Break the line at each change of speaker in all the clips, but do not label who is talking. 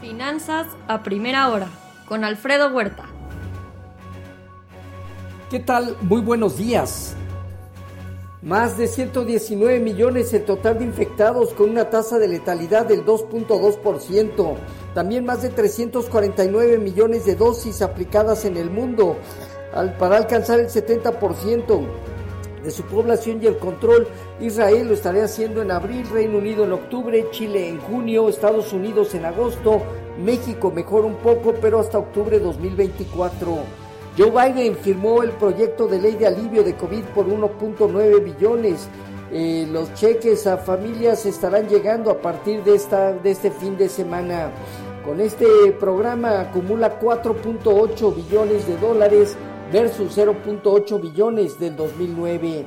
Finanzas a primera hora con Alfredo Huerta.
¿Qué tal? Muy buenos días. Más de 119 millones el total de infectados con una tasa de letalidad del 2.2%. También más de 349 millones de dosis aplicadas en el mundo para alcanzar el 70% de su población y el control. Israel lo estaría haciendo en abril, Reino Unido en octubre, Chile en junio, Estados Unidos en agosto, México mejor un poco, pero hasta octubre de 2024. Joe Biden firmó el proyecto de ley de alivio de COVID por 1.9 billones. Eh, los cheques a familias estarán llegando a partir de, esta, de este fin de semana. Con este programa acumula 4.8 billones de dólares versus 0.8 billones del 2009.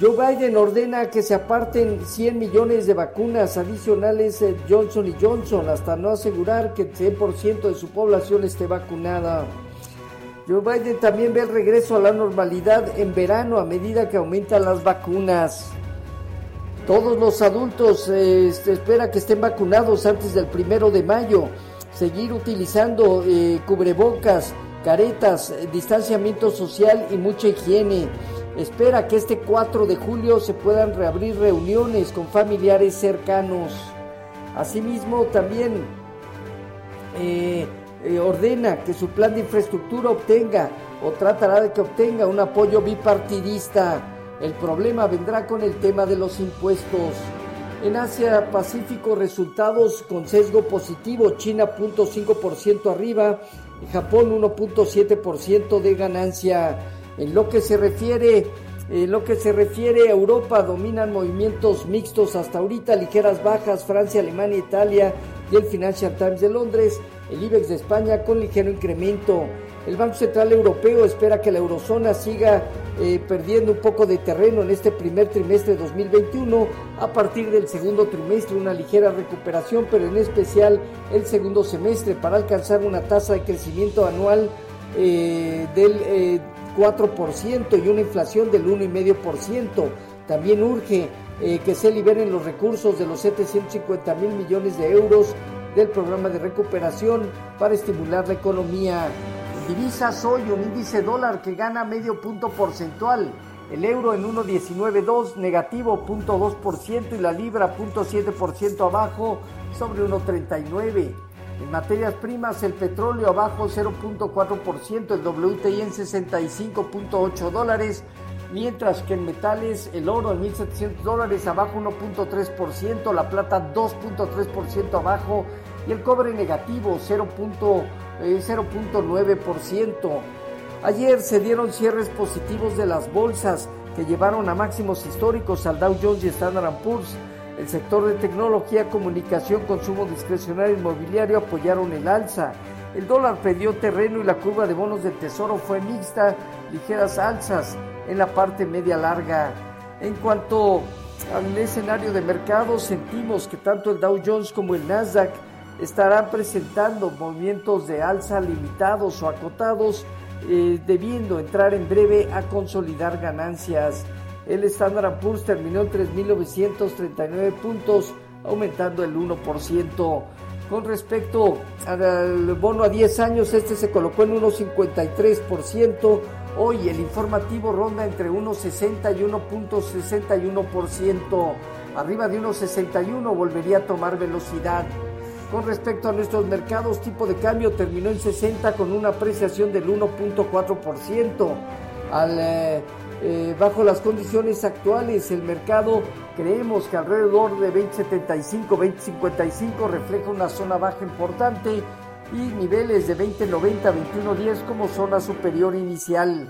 Joe Biden ordena que se aparten 100 millones de vacunas adicionales Johnson Johnson hasta no asegurar que el 100% de su población esté vacunada. Joe Biden también ve el regreso a la normalidad en verano a medida que aumentan las vacunas. Todos los adultos eh, espera que estén vacunados antes del primero de mayo. Seguir utilizando eh, cubrebocas, caretas, distanciamiento social y mucha higiene. Espera que este 4 de julio se puedan reabrir reuniones con familiares cercanos. Asimismo, también eh, eh, ordena que su plan de infraestructura obtenga o tratará de que obtenga un apoyo bipartidista. El problema vendrá con el tema de los impuestos. En Asia Pacífico resultados con sesgo positivo, China 0.5% arriba, Japón 1.7% de ganancia. En lo que se refiere en lo que se refiere a Europa, dominan movimientos mixtos hasta ahorita, ligeras bajas, Francia, Alemania, Italia y el Financial Times de Londres el IBEX de España con ligero incremento. El Banco Central Europeo espera que la eurozona siga eh, perdiendo un poco de terreno en este primer trimestre de 2021, a partir del segundo trimestre una ligera recuperación, pero en especial el segundo semestre para alcanzar una tasa de crecimiento anual eh, del 4% eh, y una inflación del 1,5%. También urge que se liberen los recursos de los 750 mil millones de euros del programa de recuperación para estimular la economía. Divisas hoy un índice dólar que gana medio punto porcentual, el euro en 1.192 negativo 0.2% y la libra 0.7% abajo sobre 1.39. En materias primas el petróleo abajo 0.4%, el WTI en 65.8 dólares, mientras que en metales el oro en 1.700 dólares abajo 1.3%, la plata 2.3% abajo y el cobre negativo 0.9%. Eh, Ayer se dieron cierres positivos de las bolsas que llevaron a máximos históricos al Dow Jones y Standard Poor's. El sector de tecnología, comunicación, consumo discrecional inmobiliario apoyaron el alza. El dólar perdió terreno y la curva de bonos del tesoro fue mixta, ligeras alzas en la parte media larga. En cuanto al escenario de mercado, sentimos que tanto el Dow Jones como el Nasdaq estarán presentando movimientos de alza limitados o acotados, eh, debiendo entrar en breve a consolidar ganancias. El Standard Poor's terminó en 3.939 puntos, aumentando el 1%. Con respecto al bono a 10 años, este se colocó en 1.53%. Hoy el informativo ronda entre 1.60 y 1.61%. Arriba de 1.61 volvería a tomar velocidad. Con respecto a nuestros mercados, tipo de cambio terminó en 60 con una apreciación del 1.4%. Eh, eh, bajo las condiciones actuales, el mercado creemos que alrededor de 20.75, 20.55 refleja una zona baja importante y niveles de 20.90, 21.10 como zona superior inicial.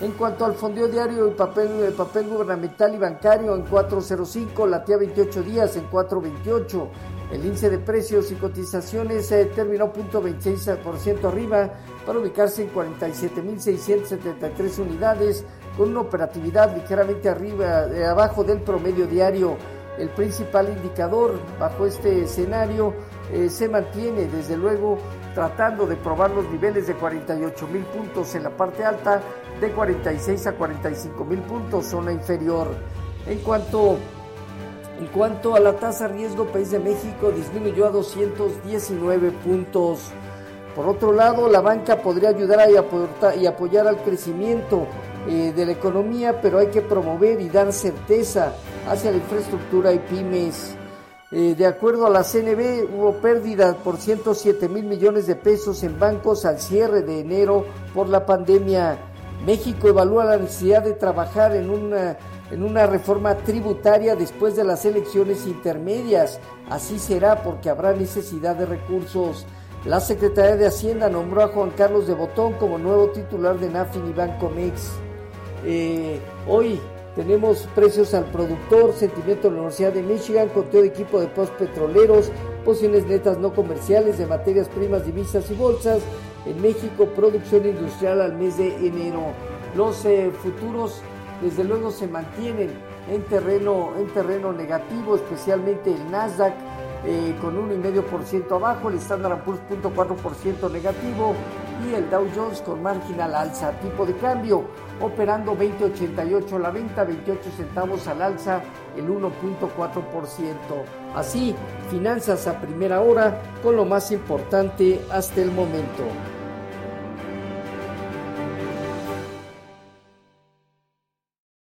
En cuanto al fondeo diario y papel, papel gubernamental y bancario en 4.05, latía 28 días en 4.28. El índice de precios y cotizaciones eh, terminó 0.26% arriba para ubicarse en 47.673 unidades con una operatividad ligeramente arriba, de abajo del promedio diario. El principal indicador bajo este escenario eh, se mantiene desde luego tratando de probar los niveles de 48 mil puntos en la parte alta, de 46 a 45 mil puntos zona inferior. En cuanto En cuanto a la tasa riesgo, país de México disminuyó a 219 puntos. Por otro lado, la banca podría ayudar y apoyar al crecimiento eh, de la economía, pero hay que promover y dar certeza hacia la infraestructura y pymes. Eh, de acuerdo a la CNB, hubo pérdida por 107 mil millones de pesos en bancos al cierre de enero por la pandemia. México evalúa la necesidad de trabajar en una, en una reforma tributaria después de las elecciones intermedias. Así será porque habrá necesidad de recursos. La Secretaría de Hacienda nombró a Juan Carlos de Botón como nuevo titular de Nafin y Bancomex. Eh, hoy tenemos precios al productor, sentimiento de la Universidad de Michigan, conteo de equipo de post petroleros, posiciones netas no comerciales de materias primas, divisas y bolsas. En México, producción industrial al mes de enero. Los eh, futuros, desde luego, se mantienen en terreno, en terreno negativo, especialmente el Nasdaq eh, con 1,5% abajo, el Standard Poor's 0.4% negativo y el Dow Jones con marginal alza. Tipo de cambio operando 20.88 a la venta, 28 centavos al alza, el 1.4%. Así, finanzas a primera hora con lo más importante hasta el momento.